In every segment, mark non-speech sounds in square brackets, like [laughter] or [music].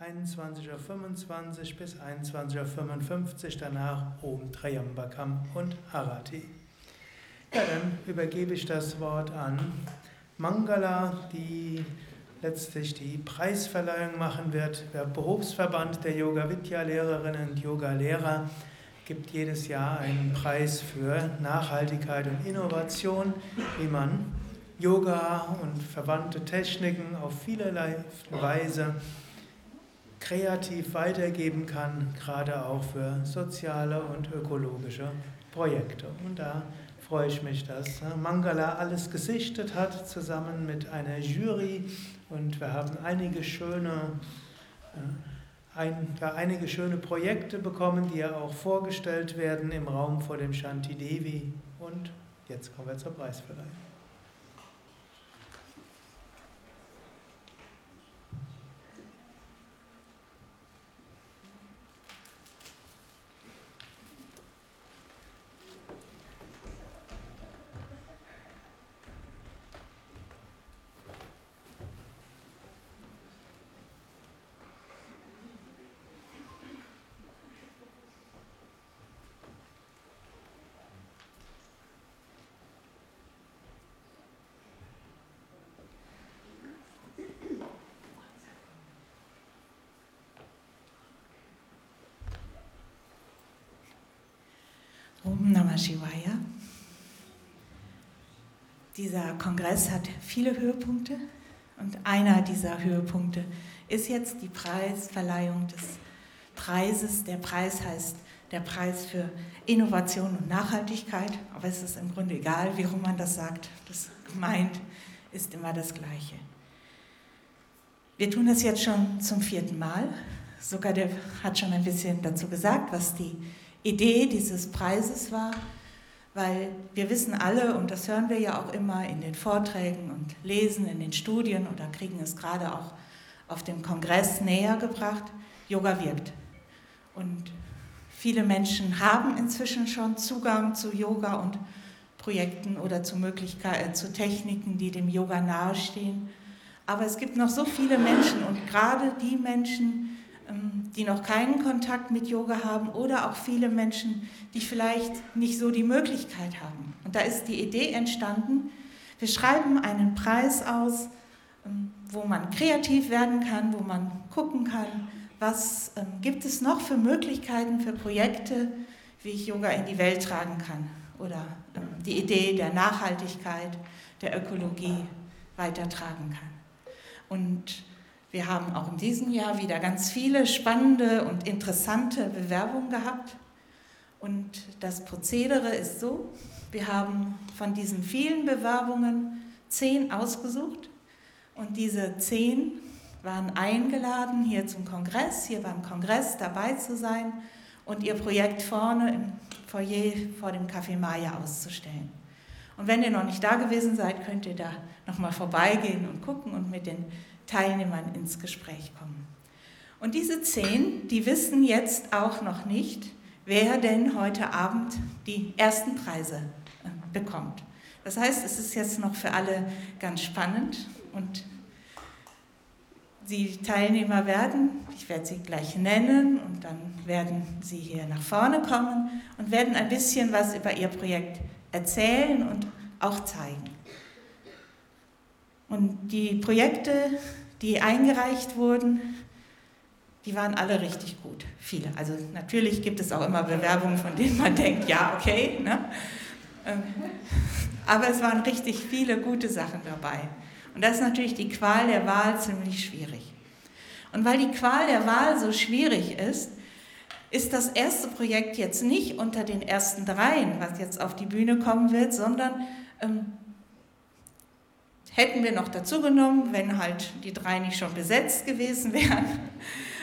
21.25 Uhr bis 21.55 Uhr, danach Om Triambakam und Harati. Ja, dann übergebe ich das Wort an Mangala, die letztlich die Preisverleihung machen wird. Der Berufsverband der Yoga-Vidya-Lehrerinnen und Yoga-Lehrer gibt jedes Jahr einen Preis für Nachhaltigkeit und Innovation, wie man Yoga und verwandte Techniken auf vielerlei Weise kreativ weitergeben kann, gerade auch für soziale und ökologische Projekte. Und da freue ich mich, dass Mangala alles gesichtet hat, zusammen mit einer Jury. Und wir haben einige schöne, äh, ein, einige schöne Projekte bekommen, die ja auch vorgestellt werden im Raum vor dem Shanti Devi. Und jetzt kommen wir zur Preisverleihung. Om Namah Shivaya. Dieser Kongress hat viele Höhepunkte und einer dieser Höhepunkte ist jetzt die Preisverleihung des Preises. Der Preis heißt der Preis für Innovation und Nachhaltigkeit, aber es ist im Grunde egal, wie rum man das sagt. Das gemeint ist immer das Gleiche. Wir tun das jetzt schon zum vierten Mal. Sogar der hat schon ein bisschen dazu gesagt, was die Idee dieses Preises war, weil wir wissen alle, und das hören wir ja auch immer in den Vorträgen und lesen in den Studien oder kriegen es gerade auch auf dem Kongress näher gebracht, Yoga wirkt. Und viele Menschen haben inzwischen schon Zugang zu Yoga und Projekten oder zu Möglichkeiten, zu Techniken, die dem Yoga nahestehen. Aber es gibt noch so viele Menschen und gerade die Menschen, die noch keinen Kontakt mit Yoga haben oder auch viele Menschen, die vielleicht nicht so die Möglichkeit haben. Und da ist die Idee entstanden, wir schreiben einen Preis aus, ähm, wo man kreativ werden kann, wo man gucken kann, was ähm, gibt es noch für Möglichkeiten, für Projekte, wie ich Yoga in die Welt tragen kann oder die Idee der Nachhaltigkeit, der Ökologie weitertragen kann. Und wir haben auch in diesem Jahr wieder ganz viele spannende und interessante Bewerbungen gehabt. Und das Prozedere ist so, wir haben von diesen vielen Bewerbungen zehn ausgesucht und diese zehn waren eingeladen, hier zum Kongress, hier beim Kongress dabei zu sein und ihr Projekt vorne im Foyer vor dem Café Maya auszustellen. Und wenn ihr noch nicht da gewesen seid, könnt ihr da nochmal vorbeigehen und gucken und mit den Teilnehmern ins Gespräch kommen. Und diese zehn, die wissen jetzt auch noch nicht, wer denn heute Abend die ersten Preise äh, bekommt. Das heißt, es ist jetzt noch für alle ganz spannend und die Teilnehmer werden, ich werde sie gleich nennen und dann werden sie hier nach vorne kommen und werden ein bisschen was über ihr Projekt erzählen und auch zeigen. Und die Projekte, die eingereicht wurden, die waren alle richtig gut. Viele. Also natürlich gibt es auch immer Bewerbungen, von denen man denkt, ja, okay. Ne? Ähm, aber es waren richtig viele gute Sachen dabei. Und das ist natürlich die Qual der Wahl ziemlich schwierig. Und weil die Qual der Wahl so schwierig ist, ist das erste Projekt jetzt nicht unter den ersten dreien, was jetzt auf die Bühne kommen wird, sondern ähm, Hätten wir noch dazu genommen, wenn halt die drei nicht schon besetzt gewesen wären.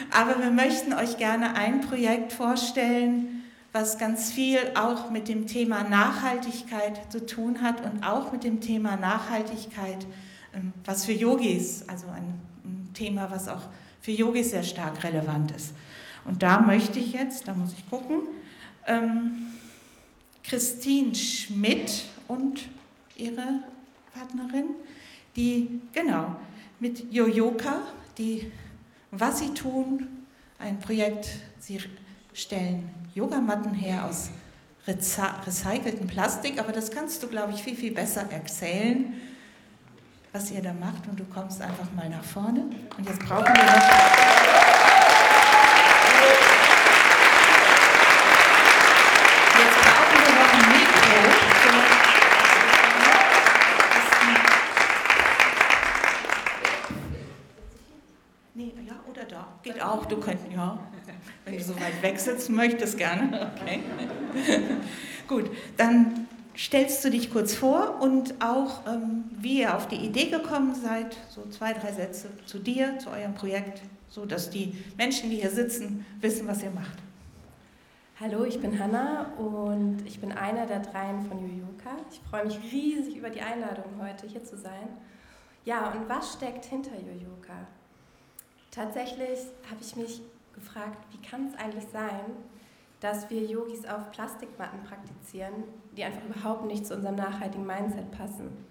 Aber wir möchten euch gerne ein Projekt vorstellen, was ganz viel auch mit dem Thema Nachhaltigkeit zu tun hat und auch mit dem Thema Nachhaltigkeit, ähm, was für Yogis, also ein Thema, was auch für Yogis sehr stark relevant ist. Und da möchte ich jetzt, da muss ich gucken, ähm, Christine Schmidt und ihre Partnerin die, genau, mit Yoyoka, die was sie tun. Ein Projekt, sie stellen Yogamatten her aus recyceltem Plastik, aber das kannst du, glaube ich, viel, viel besser erzählen, was ihr da macht. Und du kommst einfach mal nach vorne. Und jetzt brauchen wir noch. Sitzen möchtest, gerne. [laughs] Okay. [laughs] Gut, dann stellst du dich kurz vor und auch, ähm, wie ihr auf die Idee gekommen seid, so zwei, drei Sätze zu dir, zu eurem Projekt, so dass die Menschen, die hier sitzen, wissen, was ihr macht. Hallo, ich bin Hanna und ich bin einer der dreien von Yoyoka. Ich freue mich riesig über die Einladung heute hier zu sein. Ja, und was steckt hinter Yoyoka? Tatsächlich habe ich mich gefragt, wie kann es eigentlich sein, dass wir Yogis auf Plastikmatten praktizieren, die einfach überhaupt nicht zu unserem nachhaltigen Mindset passen.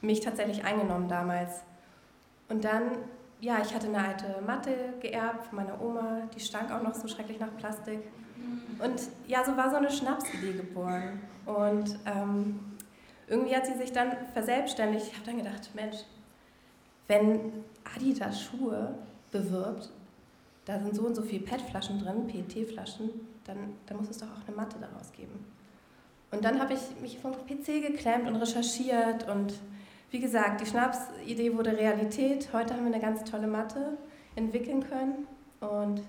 Mich tatsächlich eingenommen damals. Und dann, ja, ich hatte eine alte Matte geerbt von meiner Oma, die stank auch noch so schrecklich nach Plastik. Und ja, so war so eine Schnapsidee geboren. Und ähm, irgendwie hat sie sich dann verselbstständigt. Ich habe dann gedacht, Mensch, wenn Adidas Schuhe bewirbt, da sind so und so viele PET-Flaschen drin, PET-Flaschen, dann, dann muss es doch auch eine Matte daraus geben. Und dann habe ich mich vom PC geklemmt und recherchiert und wie gesagt, die Schnapsidee wurde Realität. Heute haben wir eine ganz tolle Matte entwickeln können und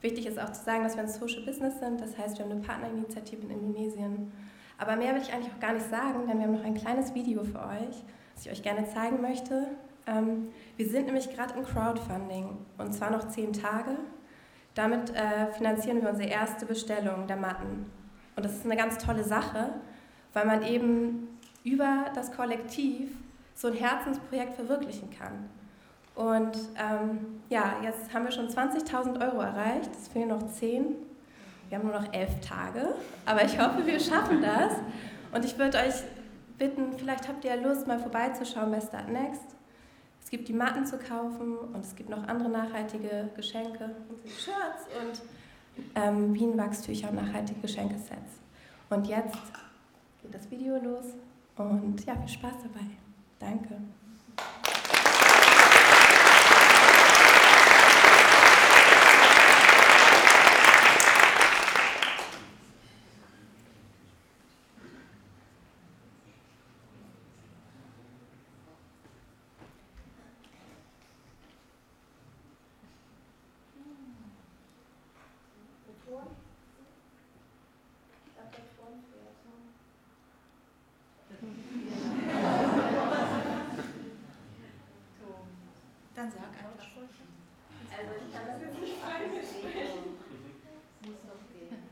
wichtig ist auch zu sagen, dass wir ein Social Business sind, das heißt, wir haben eine Partnerinitiative in Indonesien. Aber mehr will ich eigentlich auch gar nicht sagen, denn wir haben noch ein kleines Video für euch, das ich euch gerne zeigen möchte. Ähm, wir sind nämlich gerade im Crowdfunding und zwar noch zehn Tage. Damit äh, finanzieren wir unsere erste Bestellung der Matten. Und das ist eine ganz tolle Sache, weil man eben über das Kollektiv so ein Herzensprojekt verwirklichen kann. Und ähm, ja, jetzt haben wir schon 20.000 Euro erreicht, es fehlen noch 10. Wir haben nur noch elf Tage, aber ich hoffe, wir schaffen das. Und ich würde euch bitten, vielleicht habt ihr Lust, mal vorbeizuschauen bei Start Next. Es gibt die Matten zu kaufen und es gibt noch andere nachhaltige Geschenke, Shirts und ähm, Bienenwachstücher und nachhaltige Geschenkesets. Und jetzt geht das Video los und ja, viel Spaß dabei. Danke. man einfach. Also ich kann das jetzt nicht falsch. Muss doch gehen.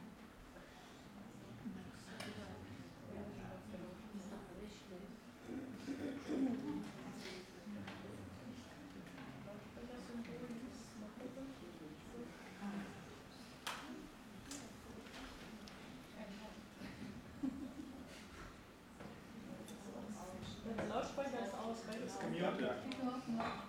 Das Lautsprecher ist aus, weil das Kamiote.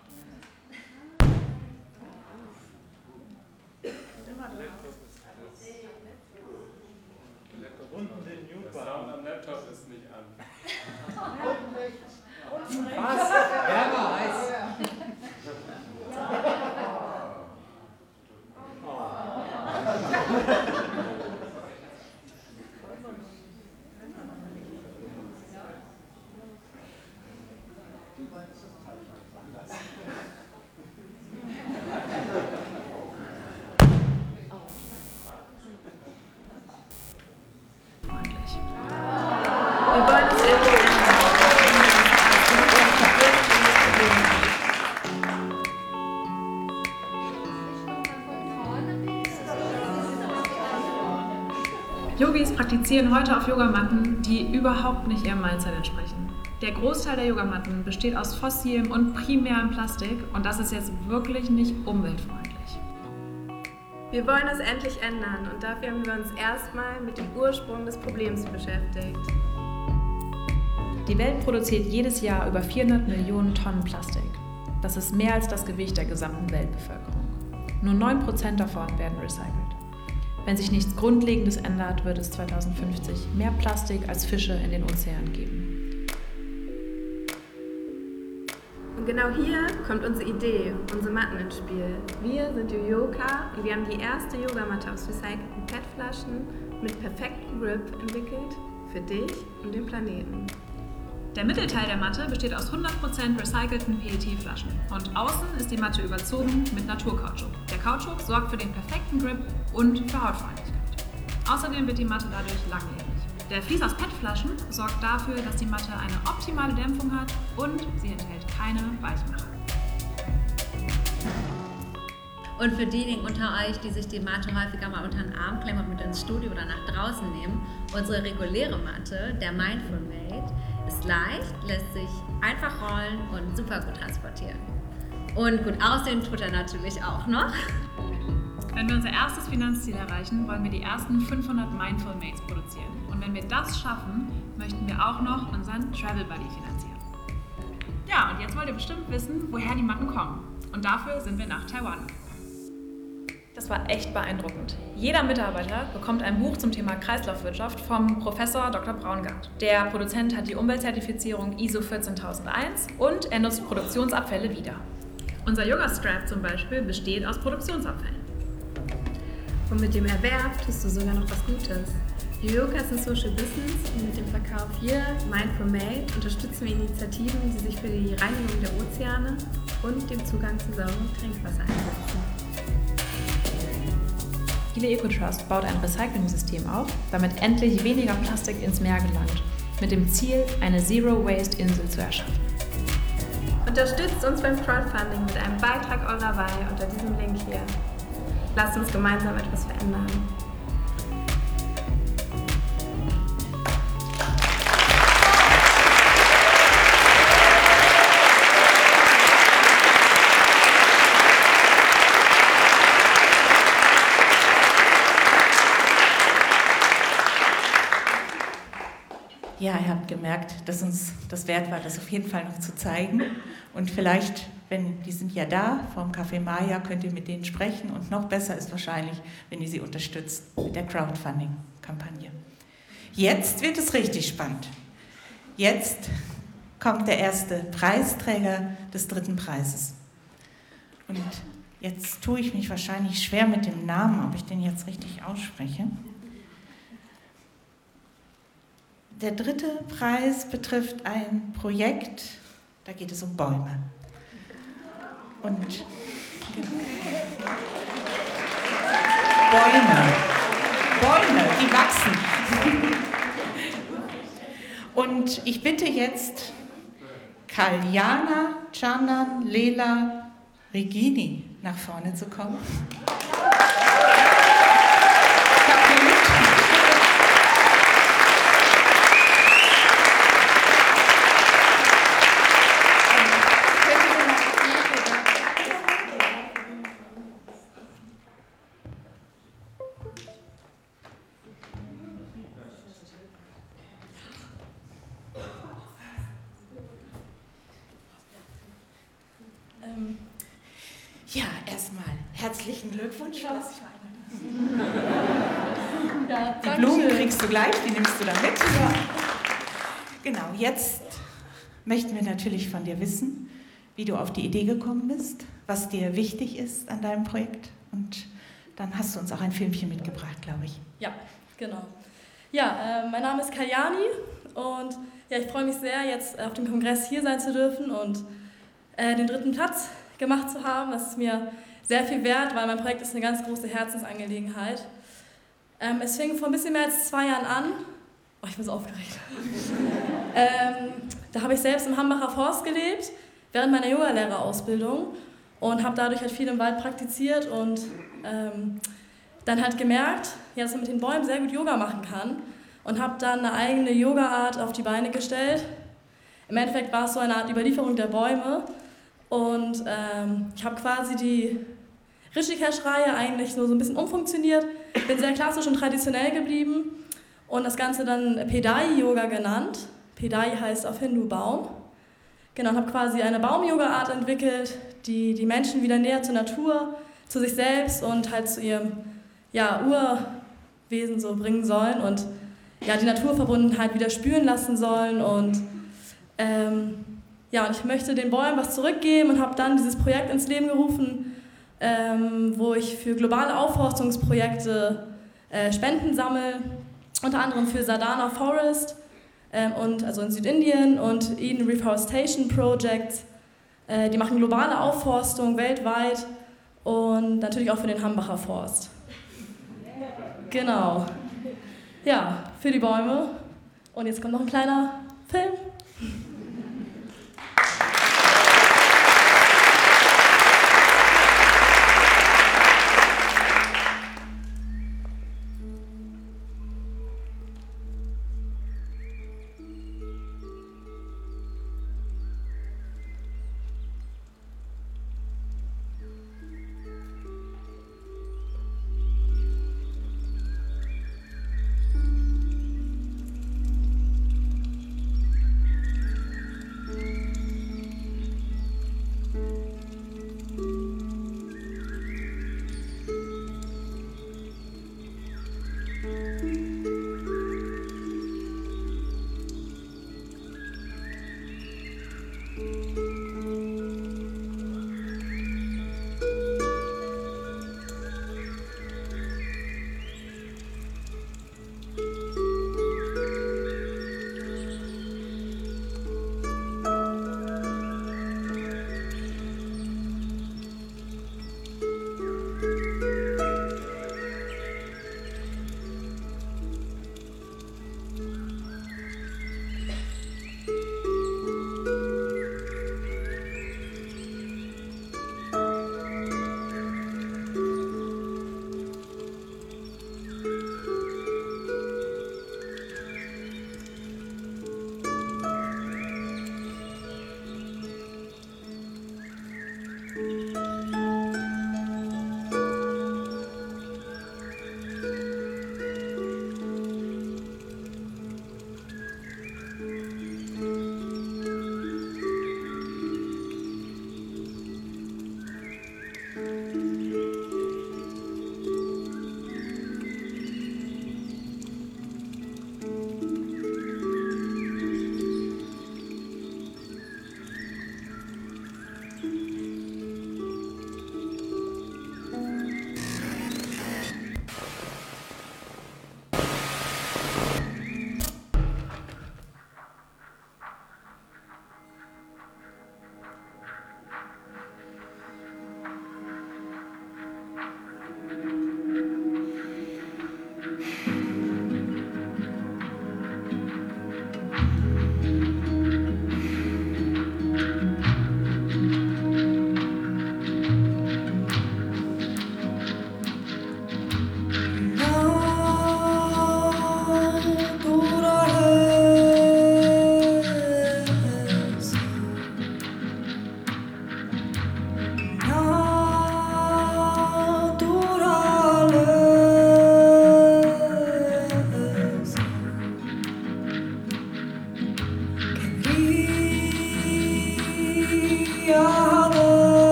Yogis praktizieren heute auf Yogamatten, die überhaupt nicht ihrem Mindset entsprechen. Der Großteil der Yogamatten besteht aus fossilem und primärem Plastik und das ist jetzt wirklich nicht umweltfreundlich. Wir wollen das endlich ändern und dafür haben wir uns erstmal mit dem Ursprung des Problems beschäftigt. Die Welt produziert jedes Jahr über 400 Millionen Tonnen Plastik. Das ist mehr als das Gewicht der gesamten Weltbevölkerung. Nur 9% davon werden recycelt. Wenn sich nichts Grundlegendes ändert, wird es 2050 mehr Plastik als Fische in den Ozeanen geben. Und genau hier kommt unsere Idee, unsere Matten ins Spiel. Wir sind Yoyoka und wir haben die erste Yogamatte aus recycelten PET-Flaschen mit perfektem Grip entwickelt für dich und den Planeten. Der Mittelteil der Matte besteht aus 100% recycelten PET-Flaschen und außen ist die Matte überzogen mit Naturkautschuk. Der Kautschuk sorgt für den perfekten Grip und für Hautfreundlichkeit. Außerdem wird die Matte dadurch langlebig. Der Vlies aus PET-Flaschen sorgt dafür, dass die Matte eine optimale Dämpfung hat und sie enthält keine Weichmacher. Und für diejenigen unter euch, die sich die Matte häufiger mal unter den Arm klemmen und mit ins Studio oder nach draußen nehmen, unsere reguläre Matte, der Mindful Mate, ist leicht, lässt sich einfach rollen und super gut transportieren. Und gut aussehen tut er natürlich auch noch. Wenn wir unser erstes Finanzziel erreichen, wollen wir die ersten 500 Mindful Mates produzieren. Und wenn wir das schaffen, möchten wir auch noch unseren Travel Buddy finanzieren. Ja, und jetzt wollt ihr bestimmt wissen, woher die Matten kommen. Und dafür sind wir nach Taiwan. Das war echt beeindruckend. Jeder Mitarbeiter bekommt ein Buch zum Thema Kreislaufwirtschaft vom Professor Dr. Braungart. Der Produzent hat die Umweltzertifizierung ISO 14001 und er nutzt Produktionsabfälle wieder. Unser Yoga Strap zum Beispiel besteht aus Produktionsabfällen. Und mit dem Erwerb tust du sogar noch was Gutes. Yoyoka ist ein Social Business und mit dem Verkauf hier Mindful Made unterstützen wir Initiativen, die sich für die Reinigung der Ozeane und den Zugang zu sauberem Trinkwasser einsetzen. Chile EcoTrust baut ein Recycling-System auf, damit endlich weniger Plastik ins Meer gelangt, mit dem Ziel, eine Zero-Waste-Insel zu erschaffen. Unterstützt uns beim Crowdfunding mit einem Beitrag eurer Wahl unter diesem Link hier. Lasst uns gemeinsam etwas verändern. Gemerkt, dass uns das wert war, das auf jeden Fall noch zu zeigen. Und vielleicht, wenn die sind ja da vom Café Maya, könnt ihr mit denen sprechen. Und noch besser ist wahrscheinlich, wenn ihr sie unterstützt mit der Crowdfunding-Kampagne. Jetzt wird es richtig spannend. Jetzt kommt der erste Preisträger des dritten Preises. Und jetzt tue ich mich wahrscheinlich schwer mit dem Namen, ob ich den jetzt richtig ausspreche. Der dritte Preis betrifft ein Projekt, da geht es um Bäume. Und Bäume, Bäume, die wachsen. Und ich bitte jetzt Kaljana Chanan Lela Regini nach vorne zu kommen. Ja, erstmal herzlichen Glückwunsch. Ja, Die Blumen kriegst du gleich, die nimmst du dann mit. Genau, jetzt möchten wir natürlich von dir wissen, wie du auf die Idee gekommen bist, was dir wichtig ist an deinem Projekt. Und dann hast du uns auch ein Filmchen mitgebracht, glaube ich. Ja, genau. Ja, äh, mein Name ist Kaljani und ja, ich freue mich sehr, jetzt auf dem Kongress hier sein zu dürfen und äh, den dritten Platz gemacht zu haben. Das ist mir sehr viel wert, weil mein Projekt ist eine ganz große Herzensangelegenheit. Ähm, es fing vor ein bisschen mehr als zwei Jahren an. Oh, ich bin so aufgeregt. [laughs] ähm, da habe ich selbst im Hambacher Forst gelebt, während meiner Yogalehrerausbildung und habe dadurch halt viel im Wald praktiziert und ähm, dann halt gemerkt, ja, dass man mit den Bäumen sehr gut Yoga machen kann und habe dann eine eigene Yoga-Art auf die Beine gestellt. Im Endeffekt war es so eine Art Überlieferung der Bäume und ähm, ich habe quasi die Rishikesh-Reihe eigentlich nur so ein bisschen umfunktioniert, bin sehr klassisch und traditionell geblieben und das Ganze dann Pedai-Yoga genannt. Pedai heißt auf Hindu Baum. Genau, und habe quasi eine Baum-Yoga-Art entwickelt, die die Menschen wieder näher zur Natur, zu sich selbst und halt zu ihrem ja, Urwesen so bringen sollen und ja, die Naturverbundenheit wieder spüren lassen sollen. Und ähm, ja, und ich möchte den Bäumen was zurückgeben und habe dann dieses Projekt ins Leben gerufen, ähm, wo ich für globale Aufforstungsprojekte äh, Spenden sammle, unter anderem für Sadana Forest ähm, und also in Südindien und Eden Reforestation Project. Äh, die machen globale Aufforstung weltweit und natürlich auch für den Hambacher Forst. Genau. Ja, für die Bäume. Und jetzt kommt noch ein kleiner Film.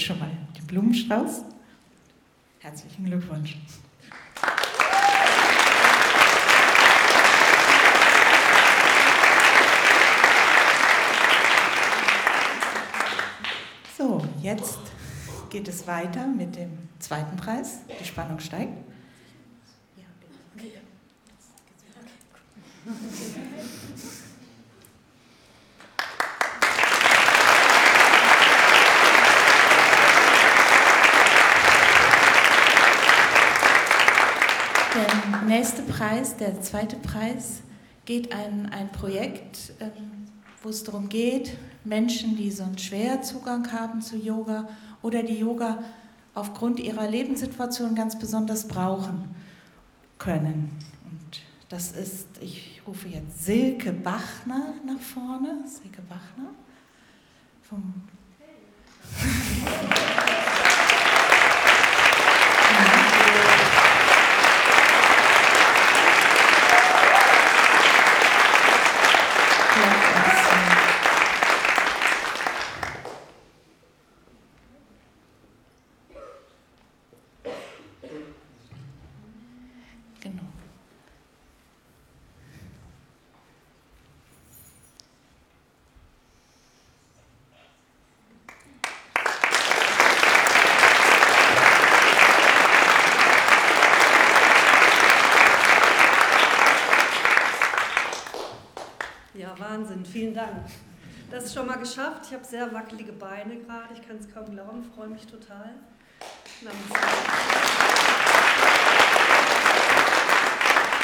Jetzt schon mal den Blumenstrauß. Herzlichen Glückwunsch. So, jetzt geht es weiter mit dem zweiten Preis. Die Spannung steigt. Der nächste Preis, der zweite Preis, geht an ein Projekt, ähm, wo es darum geht, Menschen, die so einen schweren Zugang haben zu Yoga oder die Yoga aufgrund ihrer Lebenssituation ganz besonders brauchen können. Und das ist, ich rufe jetzt Silke Bachner nach vorne. Silke Bachner vom [laughs] Genau. Ja, Wahnsinn, vielen Dank. Das ist schon mal geschafft. Ich habe sehr wackelige Beine gerade. Ich kann es kaum glauben, freue mich total.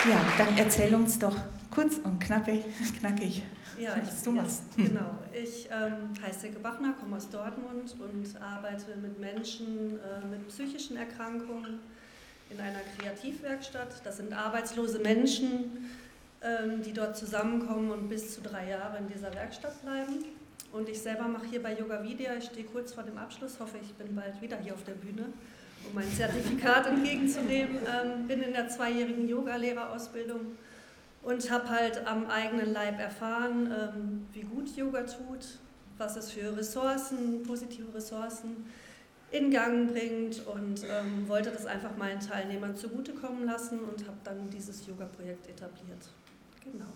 Ja, dann erzähl uns doch kurz und knackig, knackig Ja, was ich, du ja, machst. genau. Ich ähm, heiße Silke Bachner, komme aus Dortmund und arbeite mit Menschen äh, mit psychischen Erkrankungen in einer Kreativwerkstatt. Das sind arbeitslose Menschen, die dort zusammenkommen und bis zu drei Jahre in dieser Werkstatt bleiben. Und ich selber mache hier bei Yoga Vidya, ich stehe kurz vor dem Abschluss, hoffe ich bin bald wieder hier auf der Bühne, um mein Zertifikat [laughs] entgegenzunehmen. Ähm, bin in der zweijährigen Yogalehrerausbildung und habe halt am eigenen Leib erfahren, ähm, wie gut Yoga tut, was es für Ressourcen, positive Ressourcen in Gang bringt und ähm, wollte das einfach meinen Teilnehmern zugutekommen lassen und habe dann dieses Yoga-Projekt etabliert. Genau.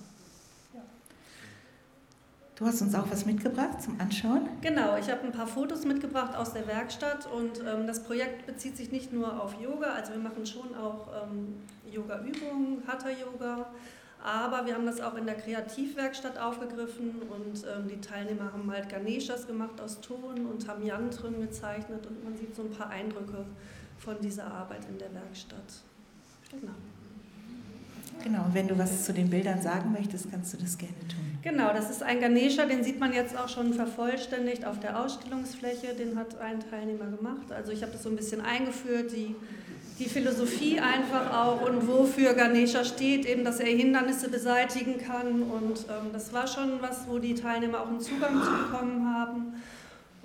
Du hast uns auch was mitgebracht zum Anschauen. Genau, ich habe ein paar Fotos mitgebracht aus der Werkstatt und ähm, das Projekt bezieht sich nicht nur auf Yoga, also wir machen schon auch ähm, Yoga-Übungen, Hatha-Yoga, aber wir haben das auch in der Kreativwerkstatt aufgegriffen und ähm, die Teilnehmer haben halt Ganeshas gemacht aus Ton und haben Yantren gezeichnet und man sieht so ein paar Eindrücke von dieser Arbeit in der Werkstatt. Genau. Genau, wenn du was zu den Bildern sagen möchtest, kannst du das gerne tun. Genau, das ist ein Ganesha, den sieht man jetzt auch schon vervollständigt auf der Ausstellungsfläche. Den hat ein Teilnehmer gemacht. Also ich habe das so ein bisschen eingeführt, die, die Philosophie einfach auch und wofür Ganesha steht, eben, dass er Hindernisse beseitigen kann. Und ähm, das war schon was, wo die Teilnehmer auch einen Zugang zu bekommen haben.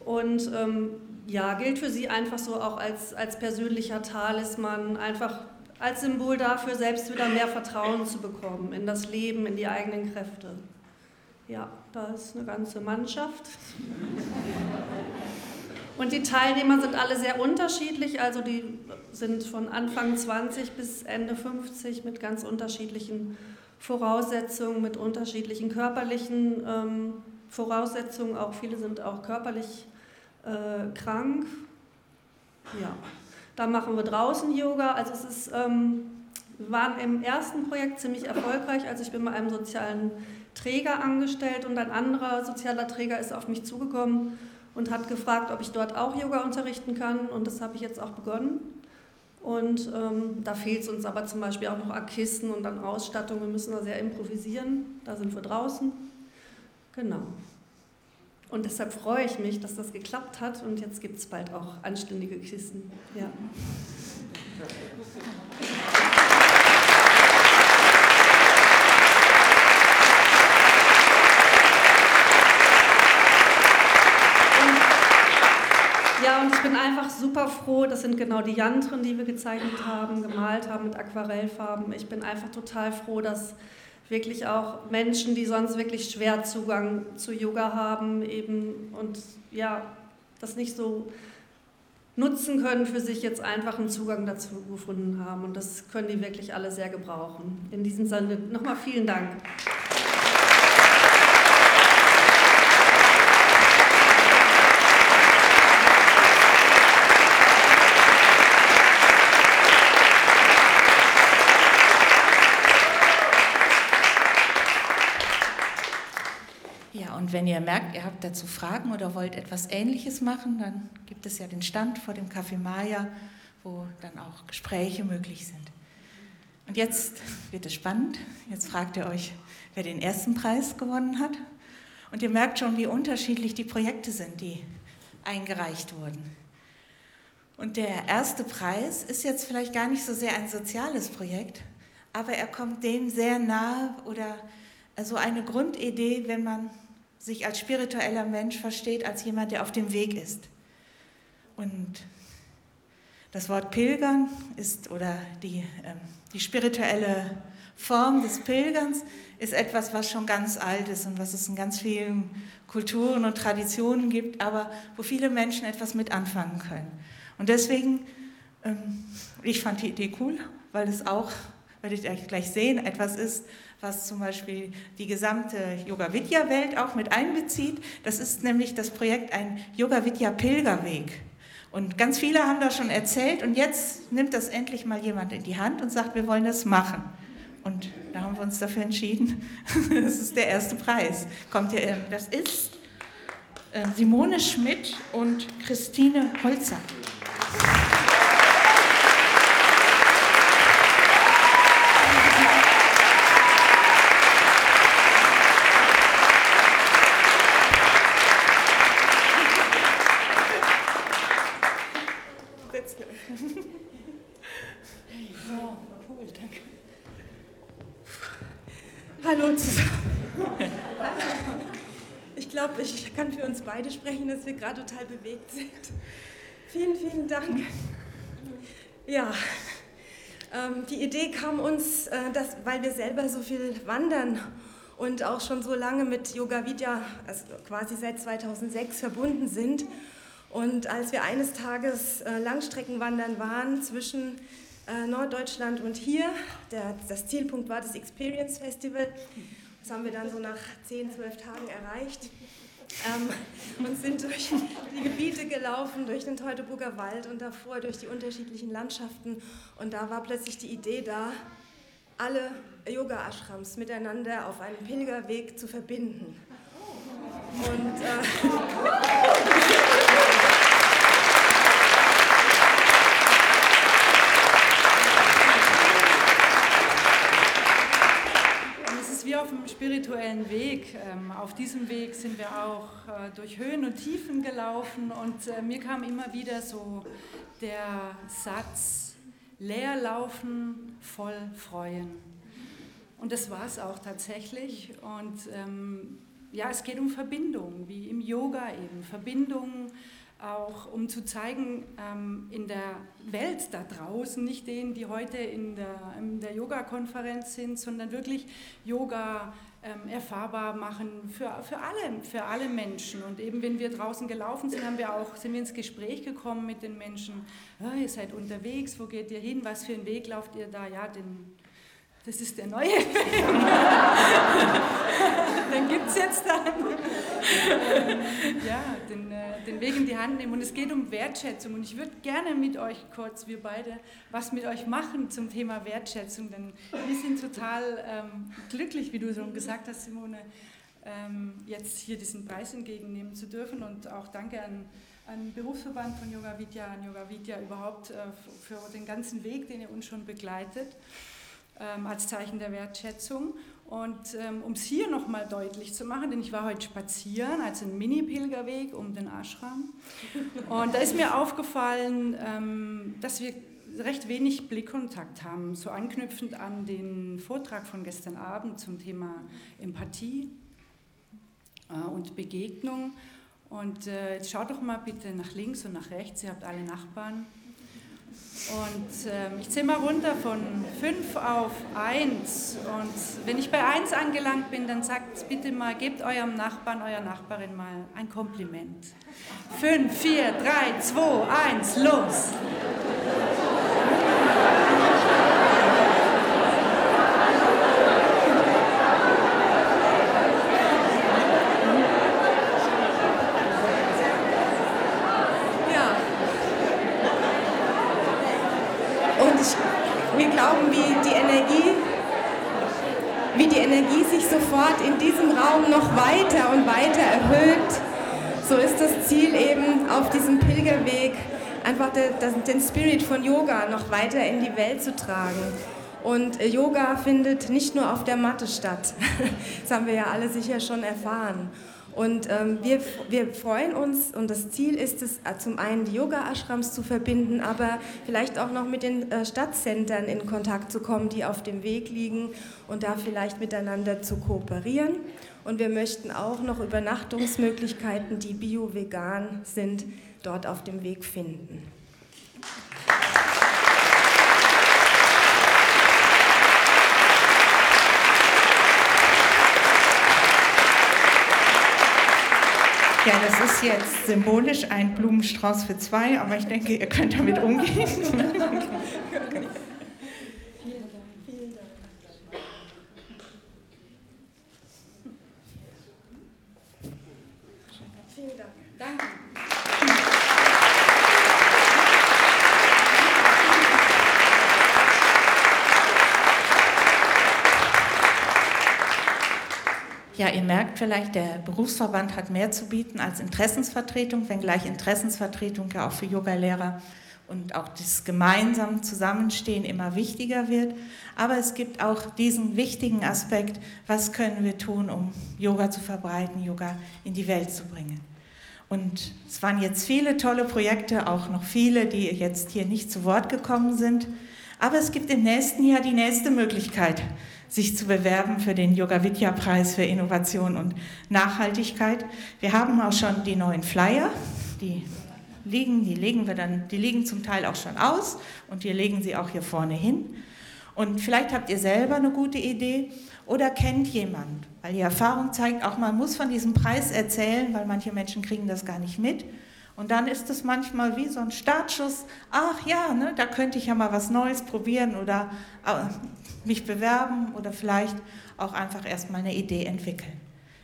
Und ähm, ja, gilt für sie einfach so auch als, als persönlicher Talisman, einfach als Symbol dafür, selbst wieder mehr Vertrauen zu bekommen in das Leben, in die eigenen Kräfte. Ja, da ist eine ganze Mannschaft. Und die Teilnehmer sind alle sehr unterschiedlich, also die sind von Anfang 20 bis Ende 50 mit ganz unterschiedlichen Voraussetzungen, mit unterschiedlichen körperlichen ähm, Voraussetzungen. Auch viele sind auch körperlich äh, krank. Ja, da machen wir draußen Yoga. Also es ist, ähm, wir waren im ersten Projekt ziemlich erfolgreich. Also ich bin bei einem sozialen Träger angestellt und ein anderer sozialer Träger ist auf mich zugekommen und hat gefragt, ob ich dort auch Yoga unterrichten kann. Und das habe ich jetzt auch begonnen. Und ähm, da fehlt es uns aber zum Beispiel auch noch an Kissen und an Ausstattung. Wir müssen da sehr improvisieren. Da sind wir draußen. Genau. Und deshalb freue ich mich, dass das geklappt hat und jetzt gibt es bald auch anständige Kissen. Ja. Ja, und ich bin einfach super froh. Das sind genau die Yantren, die wir gezeichnet haben, gemalt haben mit Aquarellfarben. Ich bin einfach total froh, dass wirklich auch Menschen, die sonst wirklich schwer Zugang zu Yoga haben, eben und ja, das nicht so nutzen können, für sich jetzt einfach einen Zugang dazu gefunden haben. Und das können die wirklich alle sehr gebrauchen. In diesem Sinne nochmal vielen Dank. Und wenn ihr merkt, ihr habt dazu Fragen oder wollt etwas Ähnliches machen, dann gibt es ja den Stand vor dem Café Maya, wo dann auch Gespräche möglich sind. Und jetzt wird es spannend. Jetzt fragt ihr euch, wer den ersten Preis gewonnen hat. Und ihr merkt schon, wie unterschiedlich die Projekte sind, die eingereicht wurden. Und der erste Preis ist jetzt vielleicht gar nicht so sehr ein soziales Projekt, aber er kommt dem sehr nahe oder so eine Grundidee, wenn man sich als spiritueller Mensch versteht, als jemand, der auf dem Weg ist. Und das Wort Pilgern ist oder die, äh, die spirituelle Form des Pilgerns ist etwas, was schon ganz alt ist und was es in ganz vielen Kulturen und Traditionen gibt, aber wo viele Menschen etwas mit anfangen können. Und deswegen, ähm, ich fand die Idee cool, weil es auch, werdet ihr gleich sehen, etwas ist, was zum Beispiel die gesamte Yoga Vidya Welt auch mit einbezieht. Das ist nämlich das Projekt ein Yoga Vidya Pilgerweg. Und ganz viele haben da schon erzählt und jetzt nimmt das endlich mal jemand in die Hand und sagt, wir wollen das machen. Und da haben wir uns dafür entschieden. [laughs] Das ist der erste Preis. Kommt hier, das ist äh, Simone Schmidt und Christine Holzer. Sprechen, dass wir gerade total bewegt sind. Vielen, vielen Dank. Ja, ähm, die Idee kam uns, äh, dass, weil wir selber so viel wandern und auch schon so lange mit Yoga Vidya, also quasi seit 2006 verbunden sind. Und als wir eines Tages äh, Langstreckenwandern waren zwischen äh, Norddeutschland und hier, der, das Zielpunkt war das Experience Festival, das haben wir dann so nach 10, 12 Tagen erreicht ähm, und sind durch die Gebiete gelaufen, durch den Teutoburger Wald und davor durch die unterschiedlichen Landschaften. Und da war plötzlich die Idee da, alle Yoga-Ashrams miteinander auf einem Pilgerweg zu verbinden. Und äh, auf dem spirituellen Weg. Ähm, auf diesem Weg sind wir auch äh, durch Höhen und Tiefen gelaufen und äh, mir kam immer wieder so der Satz, leer laufen, voll freuen. Und das war es auch tatsächlich. Und ähm, ja, es geht um Verbindung, wie im Yoga eben. Verbindung auch um zu zeigen, ähm, in der Welt da draußen, nicht denen, die heute in der, in der Yoga-Konferenz sind, sondern wirklich Yoga ähm, erfahrbar machen für, für, alle, für alle Menschen. Und eben, wenn wir draußen gelaufen sind, haben wir auch, sind wir ins Gespräch gekommen mit den Menschen. Oh, ihr seid unterwegs, wo geht ihr hin, was für einen Weg lauft ihr da? Ja, den das ist der neue [laughs] Weg. [laughs] den gibt es jetzt dann. [laughs] ja, den, äh, den Weg in die Hand nehmen. Und es geht um Wertschätzung. Und ich würde gerne mit euch kurz, wir beide, was mit euch machen zum Thema Wertschätzung. Denn wir sind total ähm, glücklich, wie du schon gesagt hast, Simone, ähm, jetzt hier diesen Preis entgegennehmen zu dürfen. Und auch danke an an Berufsverband von Yoga Vidya, an Yoga Vidya überhaupt äh, für den ganzen Weg, den ihr uns schon begleitet ähm, als Zeichen der Wertschätzung. Und ähm, um es hier nochmal deutlich zu machen, denn ich war heute spazieren, also ein Mini-Pilgerweg um den Ashram. Und da ist mir aufgefallen, ähm, dass wir recht wenig Blickkontakt haben, so anknüpfend an den Vortrag von gestern Abend zum Thema Empathie äh, und Begegnung. Und äh, jetzt schaut doch mal bitte nach links und nach rechts, ihr habt alle Nachbarn. Und äh, ich zähle mal runter von 5 auf 1. Und wenn ich bei 1 angelangt bin, dann sagt bitte mal, gebt eurem Nachbarn, eurer Nachbarin mal ein Kompliment. 5, 4, 3, 2, 1, los! wir glauben, wie die Energie, wie die Energie sich sofort in diesem Raum noch weiter und weiter erhöht. So ist das Ziel eben auf diesem Pilgerweg, einfach den Spirit von Yoga noch weiter in die Welt zu tragen. Und Yoga findet nicht nur auf der Matte statt. [laughs] Das haben wir ja alle sicher schon erfahren. Und ähm, wir, wir freuen uns und das Ziel ist es, äh, zum einen die Yoga-Ashrams zu verbinden, aber vielleicht auch noch mit den äh, Stadtzentren in Kontakt zu kommen, die auf dem Weg liegen und da vielleicht miteinander zu kooperieren. Und wir möchten auch noch Übernachtungsmöglichkeiten, die bio-vegan sind, dort auf dem Weg finden. Ja, das ist jetzt symbolisch ein Blumenstrauß für zwei, aber ich denke, ihr könnt damit umgehen. [laughs] Ja, ihr merkt vielleicht, der Berufsverband hat mehr zu bieten als Interessensvertretung, wenngleich Interessensvertretung ja auch für Yogalehrer und auch das gemeinsam Zusammenstehen immer wichtiger wird. Aber es gibt auch diesen wichtigen Aspekt, was können wir tun, um Yoga zu verbreiten, Yoga in die Welt zu bringen. Und es waren jetzt viele tolle Projekte, auch noch viele, die jetzt hier nicht zu Wort gekommen sind. Aber es gibt im nächsten Jahr die nächste Möglichkeit, sich zu bewerben für den Yoga Vidya Preis für Innovation und Nachhaltigkeit. Wir haben auch schon die neuen Flyer, die liegen, die legen wir dann, die liegen zum Teil auch schon aus und wir legen sie auch hier vorne hin. Und vielleicht habt ihr selber eine gute Idee oder kennt jemand, weil die Erfahrung zeigt, auch man muss von diesem Preis erzählen, weil manche Menschen kriegen das gar nicht mit. Und dann ist es manchmal wie so ein Startschuss, ach ja, ne, da könnte ich ja mal was Neues probieren oder äh, mich bewerben oder vielleicht auch einfach erstmal eine Idee entwickeln.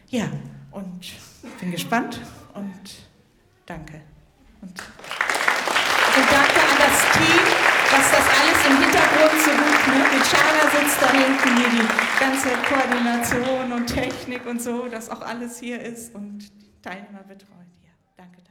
Ja, und bin gespannt und danke. Und, und danke an das Team, was das alles im Hintergrund so gut, ne? Mit Schala sitzt da hinten hier die ganze Koordination und Technik und so, dass auch alles hier ist und die Teilnehmer betreut. Ja, danke.